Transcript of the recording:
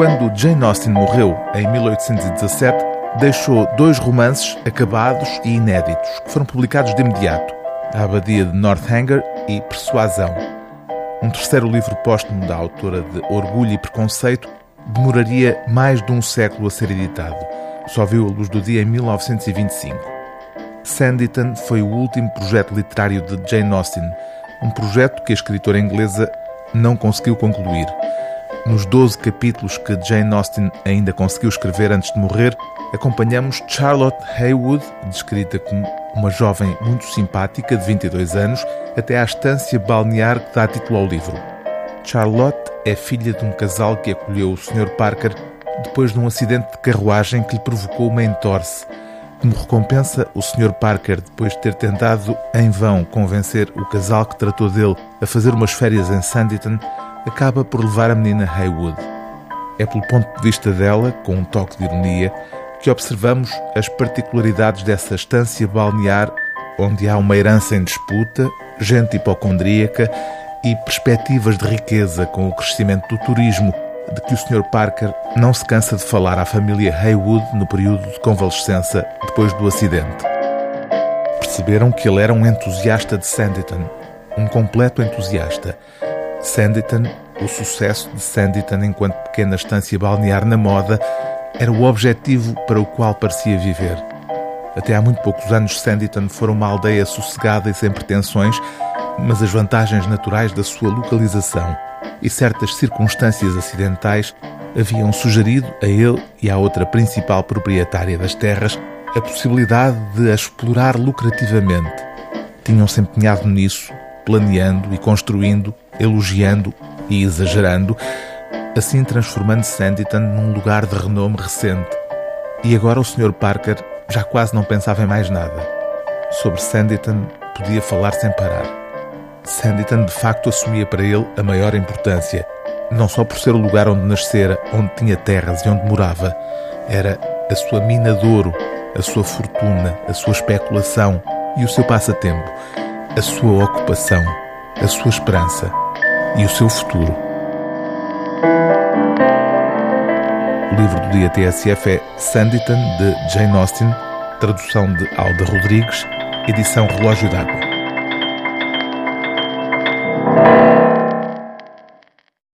Quando Jane Austen morreu em 1817, deixou dois romances acabados e inéditos, que foram publicados de imediato: A Abadia de Northanger e Persuasão. Um terceiro livro póstumo da autora de Orgulho e Preconceito demoraria mais de um século a ser editado. Só viu a luz do dia em 1925. Sanditon foi o último projeto literário de Jane Austen, um projeto que a escritora inglesa não conseguiu concluir. Nos 12 capítulos que Jane Austen ainda conseguiu escrever antes de morrer, acompanhamos Charlotte Haywood, descrita como uma jovem muito simpática de 22 anos, até à estância balnear que dá título ao livro. Charlotte é filha de um casal que acolheu o Sr. Parker depois de um acidente de carruagem que lhe provocou uma entorse. Como recompensa, o Sr. Parker, depois de ter tentado em vão convencer o casal que tratou dele a fazer umas férias em Sanditon, acaba por levar a menina Haywood. É pelo ponto de vista dela, com um toque de ironia, que observamos as particularidades dessa estância balnear onde há uma herança em disputa, gente hipocondríaca e perspectivas de riqueza com o crescimento do turismo, de que o Sr. Parker não se cansa de falar à família Haywood no período de convalescença depois do acidente. Perceberam que ele era um entusiasta de Sanditon, um completo entusiasta. Sanditon, o sucesso de Sanditon enquanto pequena estância balnear na moda, era o objetivo para o qual parecia viver. Até há muito poucos anos, Sanditon fora uma aldeia sossegada e sem pretensões, mas as vantagens naturais da sua localização e certas circunstâncias acidentais haviam sugerido a ele e à outra principal proprietária das terras a possibilidade de a explorar lucrativamente. Tinham-se empenhado nisso, planeando e construindo, elogiando e exagerando, assim transformando Sanditon num lugar de renome recente. E agora o Sr. Parker já quase não pensava em mais nada. Sobre Sanditon podia falar sem parar. Sanditon de facto assumia para ele a maior importância, não só por ser o lugar onde nascera, onde tinha terras e onde morava, era a sua mina de ouro, a sua fortuna, a sua especulação e o seu passatempo, a sua ocupação, a sua esperança e o seu futuro. O livro do dia TSF é Sanditon, de Jane Austen, tradução de Alda Rodrigues, edição Relógio d'Água.